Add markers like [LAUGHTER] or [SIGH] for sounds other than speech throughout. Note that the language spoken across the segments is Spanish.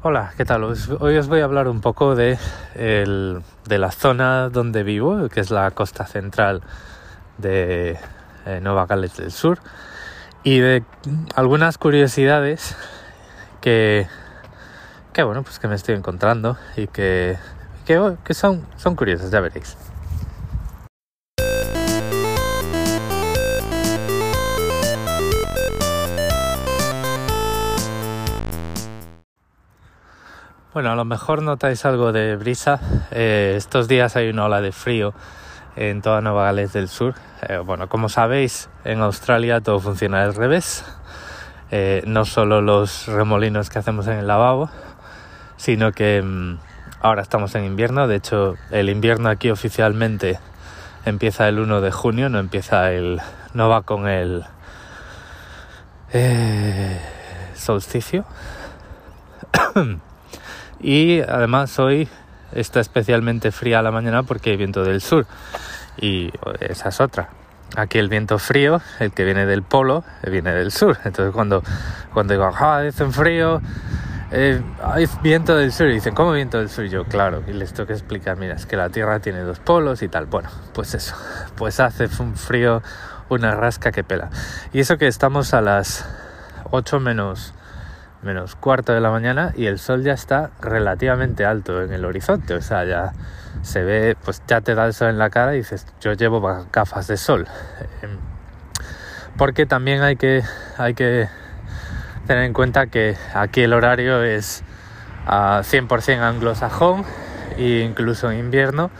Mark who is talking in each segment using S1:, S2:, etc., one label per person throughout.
S1: Hola, ¿qué tal? hoy os voy a hablar un poco de, de, la zona donde vivo, que es la costa central de eh, Nueva Gales del Sur, y de algunas curiosidades que, que bueno, pues que me estoy encontrando y que, que, que son, son curiosas, ya veréis. Bueno, a lo mejor notáis algo de brisa. Eh, estos días hay una ola de frío en toda Nueva Gales del Sur. Eh, bueno, como sabéis, en Australia todo funciona al revés. Eh, no solo los remolinos que hacemos en el lavabo, sino que mm, ahora estamos en invierno. De hecho, el invierno aquí oficialmente empieza el 1 de junio, no empieza el. no va con el solsticio. [COUGHS] y además hoy está especialmente fría la mañana porque hay viento del sur y esa es otra. Aquí el viento frío, el que viene del polo, viene del sur. Entonces cuando, cuando digo, ah, dicen frío, eh, hay viento del sur. Y dicen, ¿cómo viento del sur? Y yo, claro, y les tengo que explicar, mira, es que la Tierra tiene dos polos y tal. Bueno, pues eso, [LAUGHS] pues hace un frío, una rasca que pela. Y eso que estamos a las 8 menos menos cuarto de la mañana y el sol ya está relativamente alto en el horizonte, o sea, ya se ve, pues ya te da el sol en la cara y dices, yo llevo gafas de sol. Em, porque también hay que, hay que tener en cuenta que aquí el horario es a 100% anglosajón e incluso en invierno,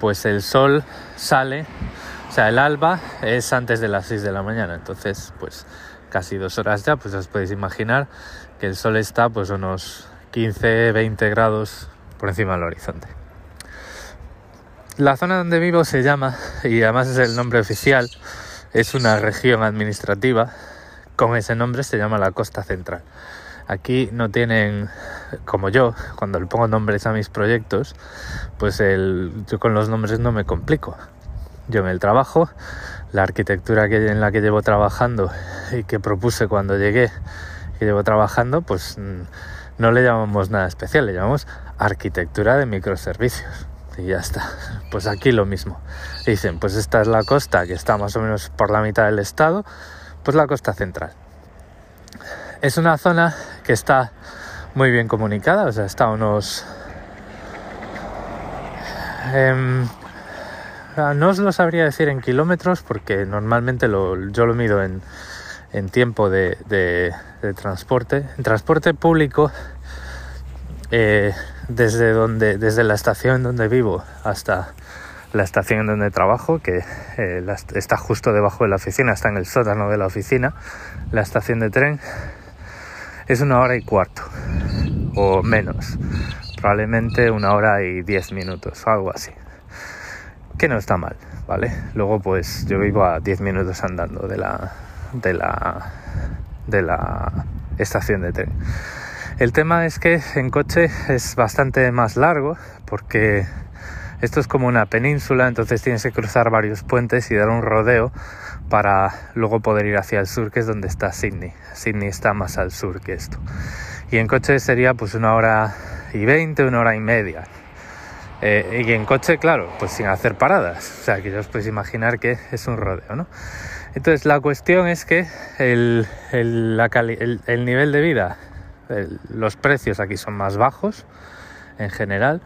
S1: pues el sol sale, o sea, el alba es antes de las 6 de la mañana, entonces pues casi dos horas ya, pues os podéis imaginar que el sol está pues unos 15, 20 grados por encima del horizonte. La zona donde vivo se llama, y además es el nombre oficial, es una región administrativa, con ese nombre se llama la costa central. Aquí no tienen, como yo, cuando le pongo nombres a mis proyectos, pues el, yo con los nombres no me complico. Yo en el trabajo, la arquitectura que, en la que llevo trabajando y que propuse cuando llegué, que llevo trabajando, pues mm, no le llamamos nada especial, le llamamos arquitectura de microservicios. Y ya está. [LAUGHS] Pues aquí lo mismo. Dicen, pues esta es la costa que está más o menos por la mitad del estado, pues la costa central. Es una zona que está muy bien comunicada, o sea, está unos... Em, no os lo sabría decir en kilómetros porque normalmente yo lo mido en, tiempo de, transporte. En transporte público, eh, desde, donde, desde la estación donde vivo hasta la estación donde trabajo, que eh, está justo debajo de la oficina, está en el sótano de la oficina, la estación de tren, es una hora y cuarto o menos, probablemente una hora y diez minutos algo así que no está mal, ¿vale? Luego pues yo vivo a 10 minutos andando de la, de la, de la estación de tren. El tema es que en coche es bastante más largo porque esto es como una península, entonces tienes que cruzar varios puentes y dar un rodeo para luego poder ir hacia el sur, que es donde está Sydney. Sydney está más al sur que esto. Y en coche sería pues una hora y veinte, una hora y media. Eh, y en coche, claro, pues sin hacer paradas. O sea, que ya os podéis imaginar que es un rodeo, ¿no? Entonces, la cuestión es que el, el, el nivel de vida, los precios aquí son más bajos en general.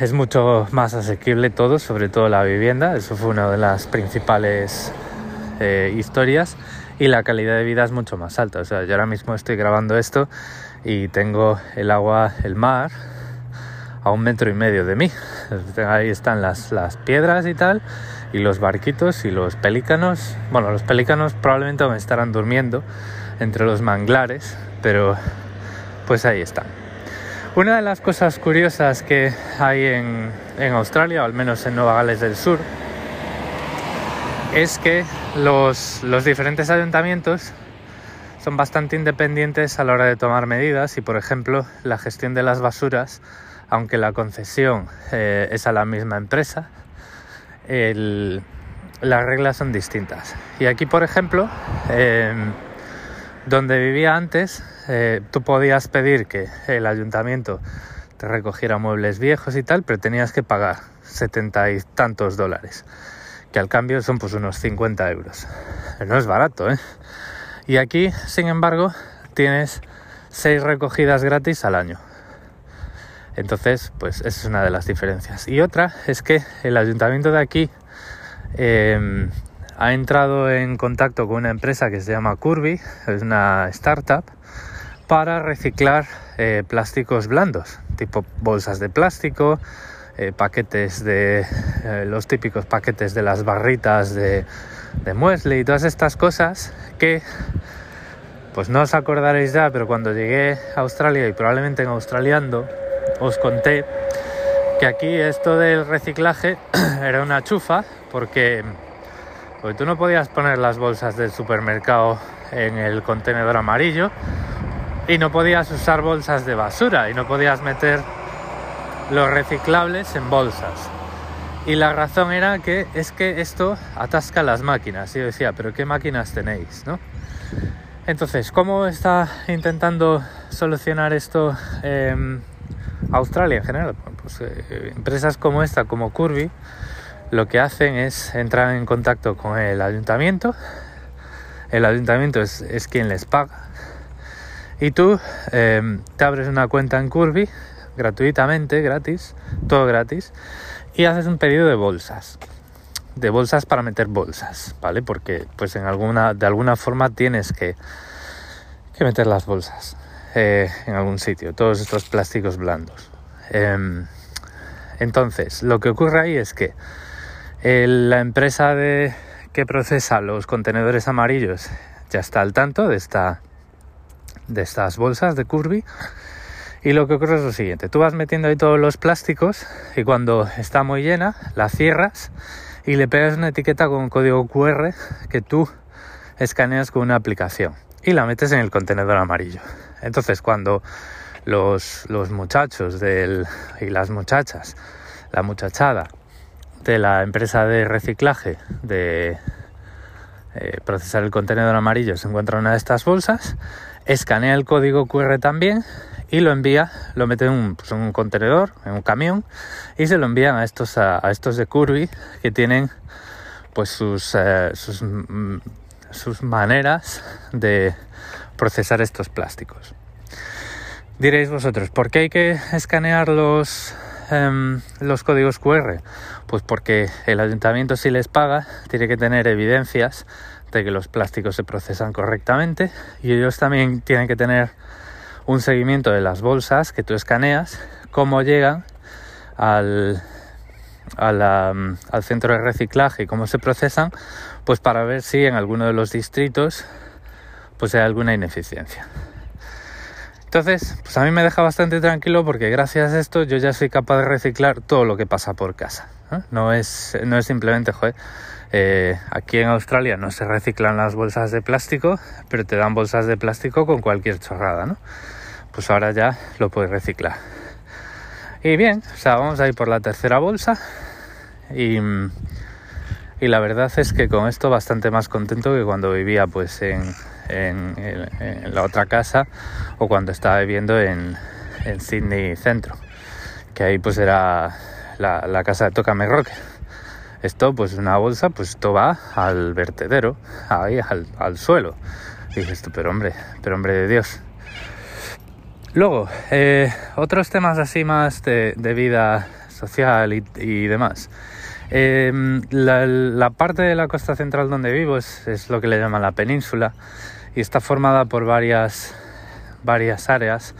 S1: Es mucho más asequible todo, sobre todo la vivienda. Eso fue una de las principales eh, historias. Y la calidad de vida es mucho más alta. O sea, yo ahora mismo estoy grabando esto y tengo el agua, el mar, a un metro y medio de mí. Ahí están las, las piedras y tal, y los barquitos y los pelícanos. Bueno, los pelícanos probablemente me estarán durmiendo entre los manglares, pero pues ahí están. Una de las cosas curiosas que hay en, en Australia, o al menos en Nueva Gales del Sur, es que los, los diferentes ayuntamientos son bastante independientes a la hora de tomar medidas y, por ejemplo, la gestión de las basuras aunque la concesión eh, es a la misma empresa, las reglas son distintas. Y aquí, por ejemplo, em, Donde vivía antes, eh, tú podías pedir que el ayuntamiento te recogiera muebles viejos y tal, pero tenías que pagar setenta y tantos dólares, que al cambio son pues unos 50 euros. No es barato, ¿eh? Y aquí, sin embargo, tienes seis recogidas gratis al año. Entonces, pues esa es una de las diferencias. Y otra es que el ayuntamiento de aquí em, ha entrado en contacto con una empresa que se llama Curvy, es una startup, para reciclar eh, plásticos blandos, tipo bolsas de plástico, eh, paquetes de eh, los típicos paquetes de las barritas de, de muesli y todas estas cosas que pues no os acordaréis ya, pero cuando llegué a Australia y probablemente en Australiando os conté que aquí esto del reciclaje [CLEARS THROAT] era una chufa porque porque tú no podías poner las bolsas del supermercado en el contenedor amarillo y no podías usar bolsas de basura y no podías meter los reciclables en bolsas. Y la razón era que es que esto atasca las máquinas. Y yo decía, pero ¿qué máquinas tenéis? ¿no? Entonces, ¿cómo está intentando solucionar esto Australia en general? Pues eh, empresas como esta, como Curvy, lo que hacen es entrar en contacto con el ayuntamiento. El ayuntamiento es, quien les paga. Y tú em, te abres una cuenta en Curvy gratuitamente, gratis, todo gratis, y haces un pedido de bolsas. De bolsas para meter bolsas, ¿vale? Porque pues en alguna, de alguna forma tienes que, que meter las bolsas eh, en algún sitio, todos estos plásticos blandos. Em, entonces, lo que ocurre ahí es que la empresa de, que procesa los contenedores amarillos ya está al tanto de, esta, de estas bolsas de Curvy. Y lo que ocurre es lo siguiente, tú vas metiendo ahí todos los plásticos y cuando está muy llena la cierras y le pegas una etiqueta con un código QR que tú escaneas con una aplicación y la metes en el contenedor amarillo. Entonces cuando los, los muchachos y las muchachas, la muchachada de la empresa de reciclaje de eh, procesar el contenedor amarillo se encuentra una de estas bolsas, escanea el código QR también y lo envía, lo mete en un, pues, contenedor, en un camión y se lo envían a estos, a, estos de Curvy que tienen pues sus, eh, sus, mm, sus maneras de procesar estos plásticos. Diréis vosotros, ¿por qué hay que escanear los, Em, los códigos QR? Pues porque el ayuntamiento si les paga tiene que tener evidencias de que los plásticos se procesan correctamente y ellos también tienen que tener un seguimiento de las bolsas que tú escaneas, cómo llegan al, al centro de reciclaje y cómo se procesan, pues para ver si en alguno de los distritos pues hay alguna ineficiencia. Entonces, pues a mí me deja bastante tranquilo porque gracias a esto yo ya soy capaz de reciclar todo lo que pasa por casa. No, es, no es simplemente, joder, eh, aquí en Australia no se reciclan las bolsas de plástico, pero te dan bolsas de plástico con cualquier chorrada, ¿no? Pues ahora ya lo puedes reciclar. Y bien, o sea, vamos a ir por la tercera bolsa y, y la verdad es que con esto bastante más contento que cuando vivía pues en, en, la otra casa o cuando estaba viviendo en, en Sydney Centro, que ahí pues era la, casa de Tocame Rocker. Esto pues una bolsa, pues esto va al vertedero, ahí al, suelo. Y dije esto, pero hombre, pero hombre de Dios. Luego, eh, otros temas así más de, vida social y, demás. Eh, la, parte de la costa central donde vivo es, es, lo que le llaman la península y está formada por varias, varias áreas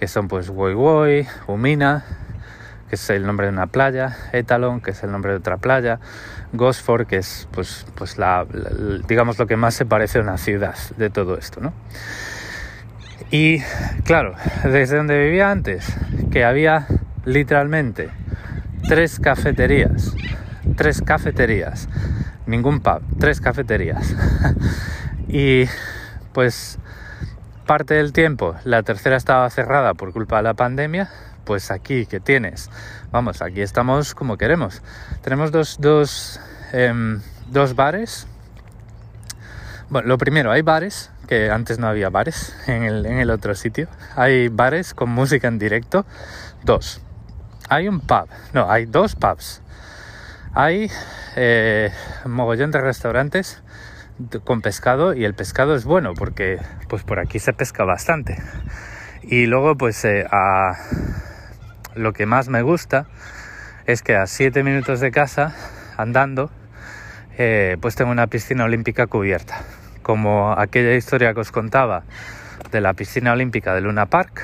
S1: que son pues Woi Woi, Umina, que es el nombre de una playa, Etalon, que es el nombre de otra playa, Gosford, que es pues, pues la, digamos lo que más se parece a una ciudad de todo esto, ¿no? Y claro, desde donde vivía antes, que había literalmente tres cafeterías, tres cafeterías, ningún pub, tres cafeterías. [LAUGHS] y pues parte del tiempo la tercera estaba cerrada por culpa de la pandemia, pues aquí que tienes, vamos, aquí estamos como queremos. Tenemos dos, dos, em, dos bares, Bueno, lo primero, hay bares, que antes no había bares en el, en el otro sitio. Hay bares con música en directo. Dos. Hay un pub. No, hay dos pubs. Hay eh, mogollón de restaurantes con pescado y el pescado es bueno porque pues por aquí se pesca bastante. Y luego pues eh, a, lo que más me gusta es que a 7 minutos de casa andando eh, pues tengo una piscina olímpica cubierta. Como aquella historia que os contaba de la piscina olímpica de Luna Park,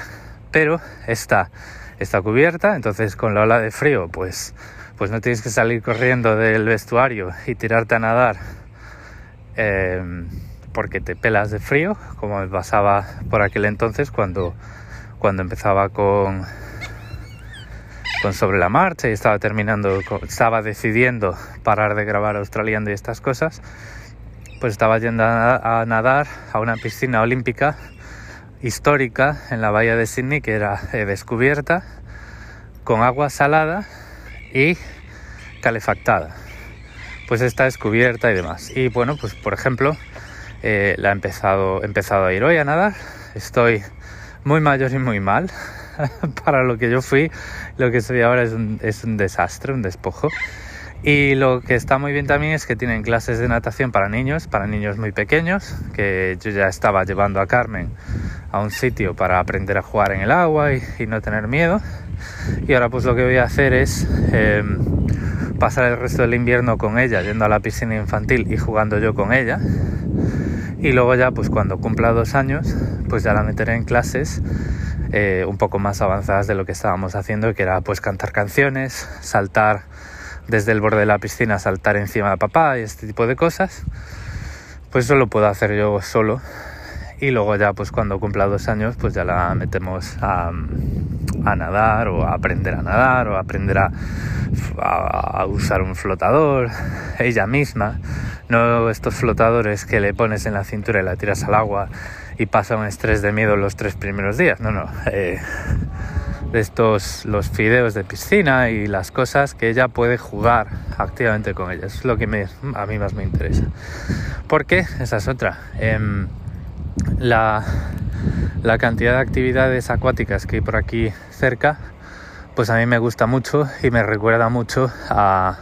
S1: pero está, está cubierta, entonces con la ola de frío pues, pues no tienes que salir corriendo del vestuario y tirarte a nadar eh, porque te pelas de frío, como me pasaba por aquel entonces cuando, cuando empezaba con, con sobre la marcha y estaba terminando, estaba decidiendo parar de grabar australiano y estas cosas, pues estaba yendo a, nadar a una piscina olímpica histórica en la bahía de Sydney que era eh, descubierta con agua salada y calefactada pues está descubierta y demás. Y bueno, pues por ejemplo, eh, la he empezado, a ir hoy a nadar. Estoy muy mayor y muy mal. [LAUGHS] Para lo que yo fui, lo que soy ahora es un desastre, un despojo. Y lo que está muy bien también es que tienen clases de natación para niños, para niños muy pequeños, que yo ya estaba llevando a Carmen a un sitio para aprender a jugar en el agua y, no tener miedo. Y ahora pues lo que voy a hacer es em, pasar el resto del invierno con ella, yendo a la piscina infantil y jugando yo con ella. Y luego ya, pues cuando cumpla dos años, pues ya la meteré en clases eh, un poco más avanzadas de lo que estábamos haciendo, que era pues cantar canciones, saltar desde el borde de la piscina, saltar encima de papá y este tipo de cosas. Pues eso lo puedo hacer yo solo. Y luego ya, pues cuando cumpla dos años, pues ya la metemos a, nadar o aprender a nadar o aprender a a, usar un flotador, ella misma, no estos flotadores que le pones en la cintura y la tiras al agua y pasa un estrés de miedo los tres primeros días, no, no, eh, de estos, los fideos de piscina y las cosas que ella puede jugar activamente con ellas, es lo que me, a mí más me interesa. Porque esa es otra. Em, la, la cantidad de actividades acuáticas que hay por aquí cerca pues a mí me gusta mucho y me recuerda mucho a,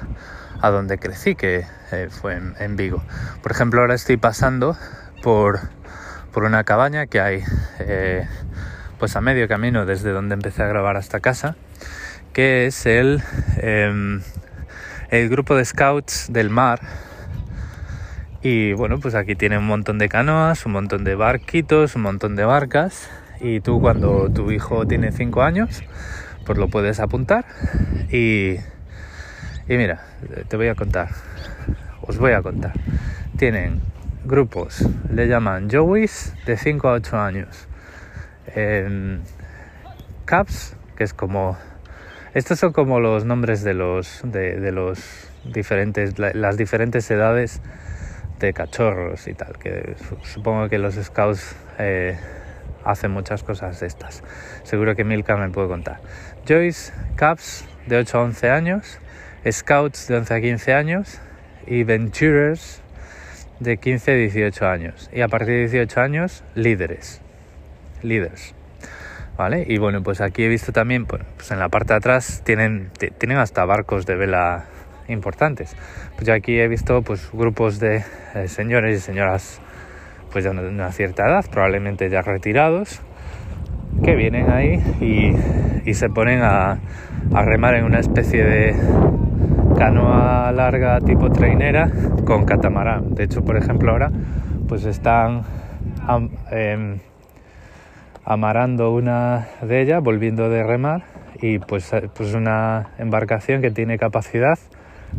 S1: donde crecí, que eh, fue en, Vigo. Por ejemplo, ahora estoy pasando por, una cabaña que hay eh, pues a medio camino desde donde empecé a grabar hasta casa, que es el, em, el grupo de scouts del mar. Y bueno, pues aquí tiene un montón de canoas, un montón de barquitos, un montón de barcas. Y tú cuando tu hijo tiene 5 años, pues lo puedes apuntar y, y mira, te voy a contar, os voy a contar. Tienen grupos, le llaman Joeys de 5 a 8 años. Caps, que es como... Estos son como los nombres de los, de, los diferentes, las diferentes edades de cachorros y tal, que supongo que los scouts eh, hacen muchas cosas de estas. Seguro que Milka me puede contar. Joyce Caps de 8 a 11 años, Scouts de 11 a 15 años y Venturers de 15 a 18 años. Y a partir de 18 años, líderes. Líderes. ¿Vale? Y bueno, pues aquí he visto también, pues en la parte de atrás tienen, tienen hasta barcos de vela importantes. Pues yo aquí he visto pues grupos de eh, señores y señoras pues de una cierta edad, probablemente ya retirados, que vienen ahí y, se ponen a, remar en una especie de canoa larga tipo trainera con catamarán. De hecho, por ejemplo, ahora pues están em, amarando una de ellas, volviendo de remar, y pues, pues una embarcación que tiene capacidad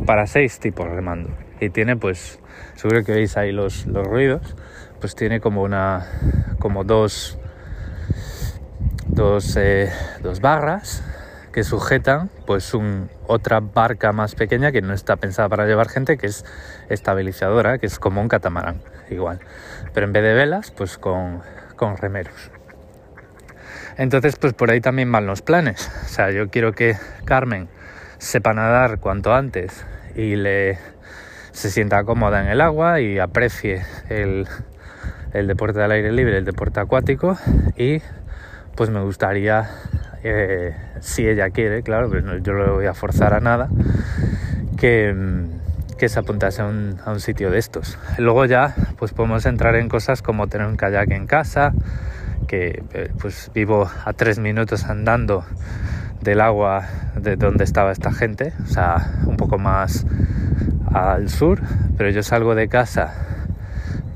S1: para seis tipos remando. Y tiene pues, seguro que veis ahí los, los ruidos, pues tiene como una, como dos dos, eh, dos barras que sujetan pues un, otra barca más pequeña que no está pensada para llevar gente, que es estabilizadora, que es como un catamarán, igual. Pero en vez de velas, pues con, con remeros. Entonces, pues por ahí también van los planes. O sea, yo quiero que Carmen sepa nadar cuanto antes y le se sienta cómoda en el agua y aprecie el, el deporte al aire libre, el deporte acuático y pues me gustaría, eh, si ella quiere, claro, pero yo no le voy a forzar a nada, que, que se apuntase a un, a un, sitio de estos. Luego ya pues podemos entrar en cosas como tener un kayak en casa, que eh, pues vivo a tres minutos andando del agua de donde estaba esta gente, o sea, un poco más al sur, pero yo salgo de casa,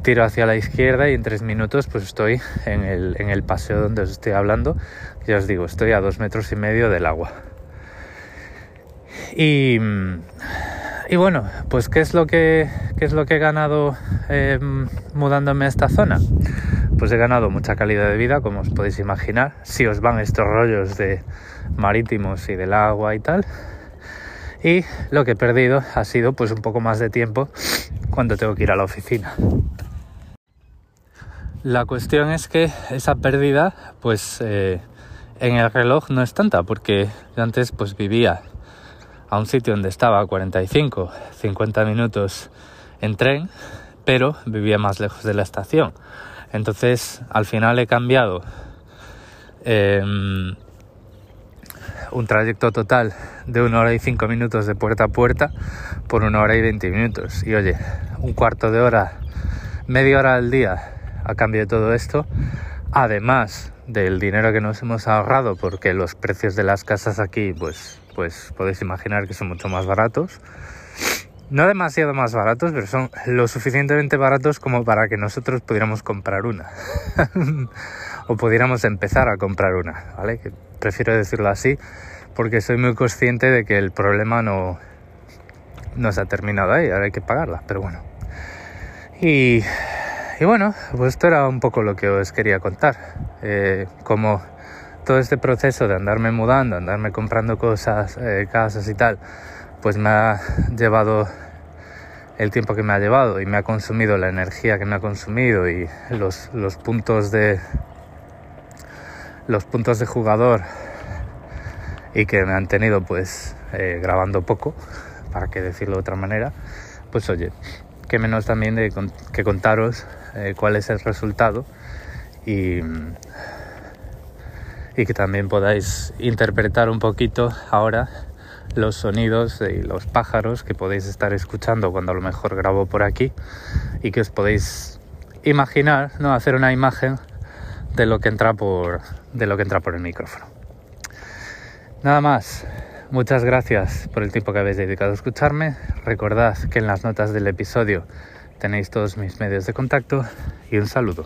S1: tiro hacia la izquierda y en tres minutos pues estoy en el, en el paseo donde os estoy hablando, ya os digo, estoy a dos metros y medio del agua. Y, y bueno, pues ¿qué es lo que, qué es lo que he ganado eh, mudándome a esta zona? Pues he ganado mucha calidad de vida, como os podéis imaginar, si os van estos rollos de marítimos y del agua y tal y lo que he perdido ha sido pues un poco más de tiempo cuando tengo que ir a la oficina. La cuestión es que esa pérdida pues eh, en el reloj no es tanta porque antes pues vivía a un sitio donde estaba 45, 50 minutos en tren, pero vivía más lejos de la estación. Entonces al final he cambiado eh, un trayecto total de una hora y cinco minutos de puerta a puerta por una hora y veinte minutos. Y oye, un cuarto de hora, media hora al día a cambio de todo esto, además del dinero que nos hemos ahorrado porque los precios de las casas aquí pues pues podéis imaginar que son mucho más baratos no demasiado más baratos pero son lo suficientemente baratos como para que nosotros pudiéramos comprar una [LAUGHS] o pudiéramos empezar a comprar una vale prefiero decirlo así porque soy muy consciente de que el problema no, no se ha terminado ahí, ahora hay que pagarla, pero bueno. Y, y bueno, pues esto era un poco lo que os quería contar. Eh, como todo este proceso de andarme mudando, andarme comprando cosas, eh, casas y tal, pues me ha llevado el tiempo que me ha llevado y me ha consumido la energía que me ha consumido y los, los puntos de los puntos de jugador y que me han tenido pues eh, grabando poco, para que decirlo de otra manera, pues oye, que menos también de que contaros eh, cuál es el resultado y, y que también podáis interpretar un poquito ahora los sonidos y los pájaros que podéis estar escuchando cuando a lo mejor grabo por aquí y que os podéis imaginar, ¿no? hacer una imagen de lo que entra por, de lo que entra por el micrófono. Nada más, muchas gracias por el tiempo que habéis dedicado a escucharme. Recordad que en las notas del episodio tenéis todos mis medios de contacto y un saludo.